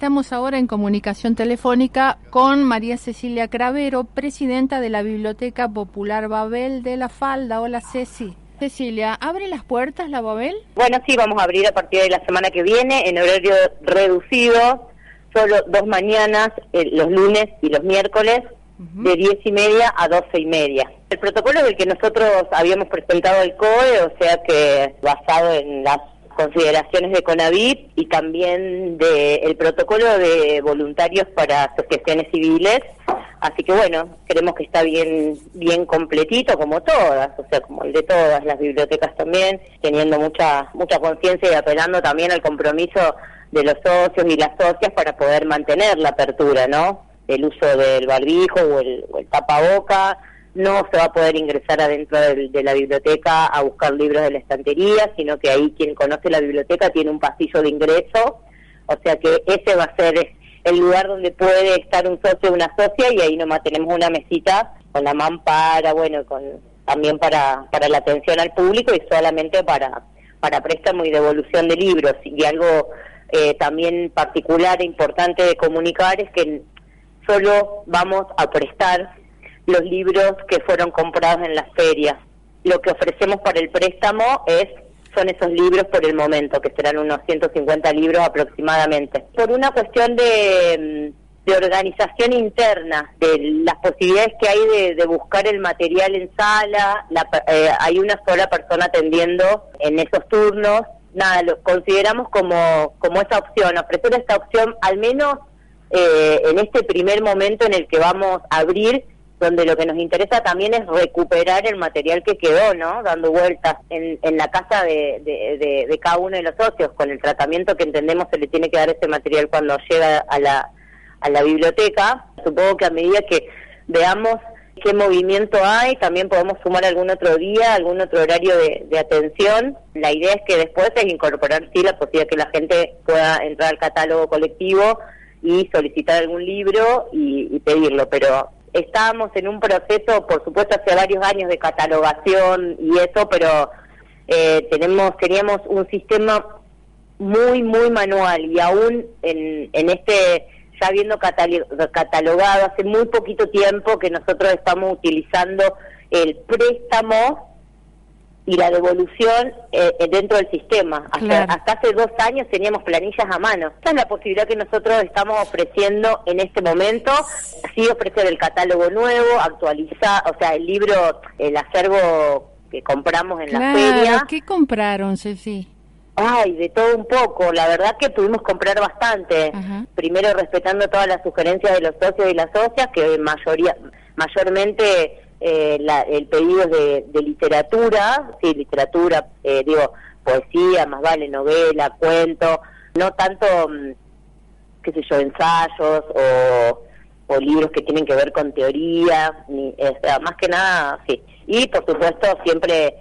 Estamos ahora en comunicación telefónica con María Cecilia Cravero, presidenta de la Biblioteca Popular Babel de la Falda. Hola Ceci. Cecilia, ¿abre las puertas la Babel? Bueno, sí, vamos a abrir a partir de la semana que viene en horario reducido, solo dos mañanas, eh, los lunes y los miércoles, de diez y media a doce y media. El protocolo del que nosotros habíamos presentado al COE, o sea que basado en las consideraciones de CONAVIP y también del protocolo de voluntarios para asociaciones civiles. Así que bueno, creemos que está bien bien completito como todas, o sea, como el de todas las bibliotecas también, teniendo mucha mucha conciencia y apelando también al compromiso de los socios y las socias para poder mantener la apertura, ¿no? El uso del barbijo o el, o el tapaboca, no se va a poder ingresar adentro de, la biblioteca a buscar libros de la estantería, sino que ahí quien conoce la biblioteca tiene un pasillo de ingreso, o sea que ese va a ser el lugar donde puede estar un socio o una socia y ahí nomás tenemos una mesita con la mampara, bueno, con también para, para la atención al público y solamente para, para préstamo y devolución de libros. Y algo eh, también particular e importante de comunicar es que solo vamos a prestar los libros que fueron comprados en las ferias. Lo que ofrecemos para el préstamo es son esos libros por el momento, que serán unos 150 libros aproximadamente. Por una cuestión de, mm, de organización interna, de las posibilidades que hay de, buscar el material en sala, eh, hay una sola persona atendiendo en esos turnos. Nada, lo consideramos como, como esa opción, ofrecer esta opción al menos eh, en este primer momento en el que vamos a abrir donde lo que nos interesa también es recuperar el material que quedó, ¿no? Dando vueltas en, en la casa de, de, cada uno de los socios, con el tratamiento que entendemos se le tiene que dar ese material cuando llega a la, a la biblioteca. Supongo que a medida que veamos qué movimiento hay, también podemos sumar algún otro día, algún otro horario de, atención. La idea es que después es incorporar, sí, la posibilidad que la gente pueda entrar al catálogo colectivo y solicitar algún libro y pedirlo, pero estábamos en un proceso, por supuesto, hace varios años de catalogación y eso, pero eh, tenemos teníamos un sistema muy, muy manual y aún en, en este, ya habiendo catalogado hace muy poquito tiempo que nosotros estamos utilizando el préstamo y la devolución eh, eh, dentro del sistema. Hasta, hasta, hace dos años teníamos planillas a mano. Esta es la posibilidad que nosotros estamos ofreciendo en este momento. Sí ofrecer el catálogo nuevo, actualizar, o sea, el libro, el acervo que compramos en la feria. ¿Qué compraron, Ceci? Ay, de todo un poco. La verdad que pudimos comprar bastante. Primero respetando todas las sugerencias de los socios y las socias, que mayoría, mayormente eh, el pedido de, literatura, sí, literatura, eh, digo, poesía, más vale novela, cuento, no tanto, mm, qué sé yo, ensayos o, libros que tienen que ver con teoría, ni, más que nada, sí. Y por supuesto siempre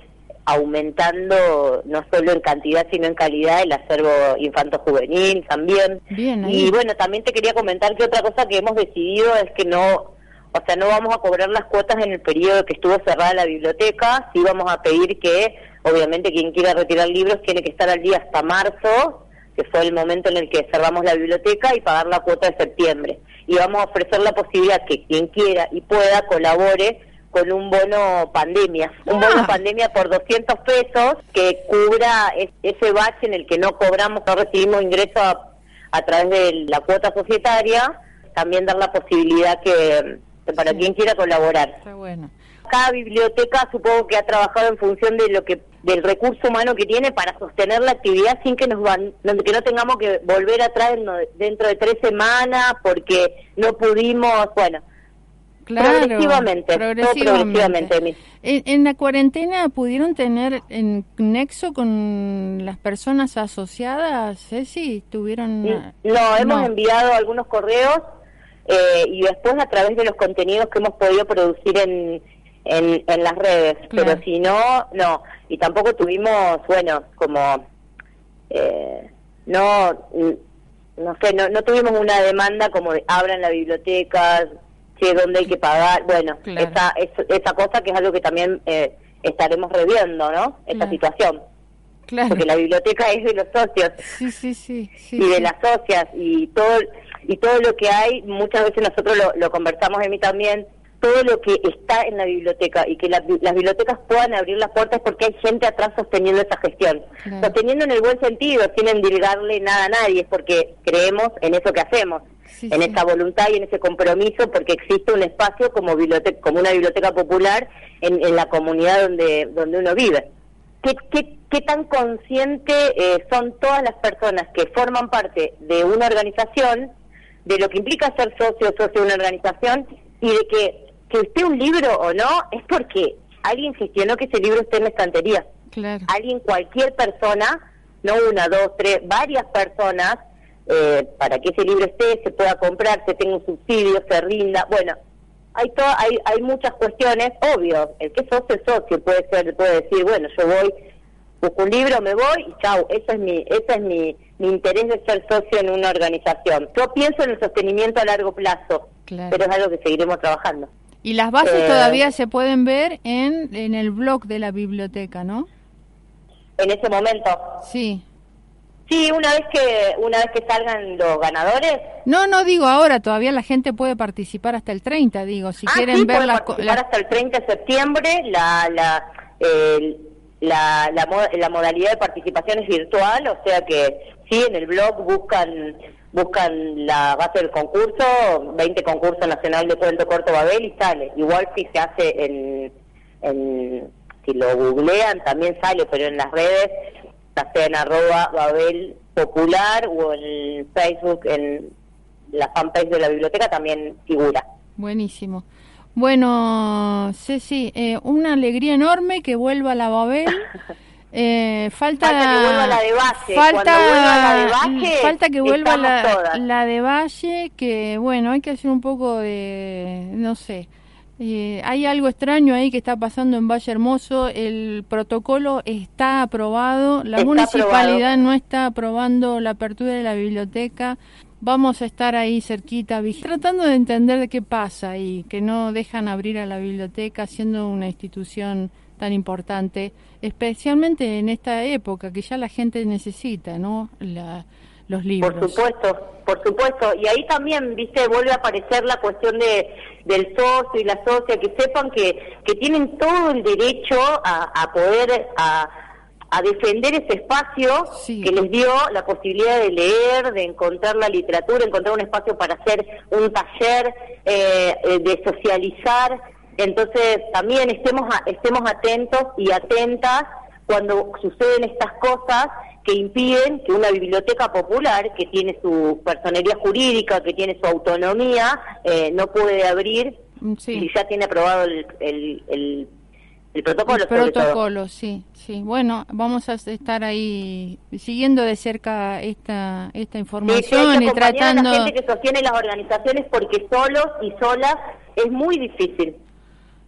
aumentando no solo en cantidad sino en calidad el acervo infanto-juvenil también. y bueno, también te quería comentar que otra cosa que hemos decidido es que no o sea, no vamos a cobrar las cuotas en el periodo que estuvo cerrada la biblioteca, sí vamos a pedir que, obviamente, quien quiera retirar libros tiene que estar al día hasta marzo, que fue el momento en el que cerramos la biblioteca, y pagar la cuota de septiembre. Y vamos a ofrecer la posibilidad que quien quiera y pueda colabore con un bono pandemia, un bono ah. pandemia por 200 pesos que cubra ese bache en el que no cobramos, no recibimos ingresos a, a través de la cuota societaria, también dar la posibilidad que para quien quiera colaborar. bueno. Cada biblioteca supongo que ha trabajado en función de lo que del recurso humano que tiene para sostener la actividad sin que nos van, que no tengamos que volver atrás dentro de tres semanas porque no pudimos, bueno, Claro, progresivamente, progresivamente. ¿En, la cuarentena pudieron tener en nexo con las personas asociadas, Ceci? ¿Tuvieron...? No, hemos enviado algunos correos eh, y después a través de los contenidos que hemos podido producir en, en, las redes. Pero si no, no. Y tampoco tuvimos, bueno, como, eh, no, no sé, no, no tuvimos una demanda como de abran la biblioteca, che, dónde hay que pagar. Bueno, esa, esa cosa que es algo que también eh, estaremos reviendo, ¿no? Esta situación. porque la biblioteca es de los socios sí, sí, sí, y de las socias y todo y todo lo que hay, muchas veces nosotros lo, lo conversamos en mí también, todo lo que está en la biblioteca y que las bibliotecas puedan abrir las puertas porque hay gente atrás sosteniendo esa gestión. Sosteniendo en el buen sentido, sin endilgarle nada a nadie, es porque creemos en eso que hacemos, en esa voluntad y en ese compromiso, porque existe un espacio como, biblioteca, como una biblioteca popular en, la comunidad donde, donde uno vive. ¿Qué, qué, qué tan consciente eh, son todas las personas que forman parte de una organización, de lo que implica ser socio o socio de una organización y de que que esté un libro o no es porque alguien gestionó que ese libro esté en la estantería. Alguien, cualquier persona, no una, dos, tres, varias personas, eh, para que ese libro esté, se pueda comprar, se tenga un subsidio, se rinda. Bueno, hay, hay, hay muchas cuestiones, obvio, el que es socio es socio, puede ser, puede decir, bueno, yo voy, busco un libro, me voy y chau, ese es mi, ese es mi, mi interés de ser socio en una organización. Yo pienso en el sostenimiento a largo plazo, pero es algo que seguiremos trabajando. Y las bases eh, todavía se pueden ver en, en el blog de la biblioteca, ¿no? En ese momento. Sí. Sí, una vez que una vez que salgan los ganadores. No, no digo ahora, todavía la gente puede participar hasta el 30, digo, si ah, quieren sí, ver las participar hasta el 30 de septiembre, la la, la, la, la modalidad de participación es virtual, o sea que sí, en el blog buscan buscan la base del concurso, 20 concurso nacional de cuento corto Babel y sale. Igual si se hace en, en si lo googlean también sale, pero en las redes, ya sea en arroba Babel Popular o en Facebook, en la fanpage de la biblioteca también figura. Buenísimo. Bueno, Ceci, eh, una alegría enorme que vuelva la Babel. Eh, falta, falta, que vuelva la de Valle. Falta, la de Valle, falta que vuelva la, la, de Valle, que bueno, hay que hacer un poco de, no sé, eh, hay algo extraño ahí que está pasando en Valle Hermoso. El protocolo está aprobado, la municipalidad no está aprobando la apertura de la biblioteca. Vamos a estar ahí cerquita, tratando de entender de qué pasa y que no dejan abrir a la biblioteca siendo una institución tan importante, especialmente en esta época que ya la gente necesita, ¿no? La, los libros. Por supuesto, por supuesto. Y ahí también, viste, vuelve a aparecer la cuestión de del socio y la socia, que sepan que, que tienen todo el derecho a, a poder, a, a defender ese espacio que les dio la posibilidad de leer, de encontrar la literatura, encontrar un espacio para hacer un taller, eh, eh de socializar. Entonces, también estemos, estemos atentos y atentas cuando suceden estas cosas que impiden que una biblioteca popular, que tiene su personería jurídica, que tiene su autonomía, eh, no puede abrir mm, y ya tiene aprobado el, el, el, protocolo. El protocolo, sí, sí. Bueno, vamos a estar ahí siguiendo de cerca esta esta información y tratando. A la gente que sostiene las organizaciones porque solos y solas es muy difícil.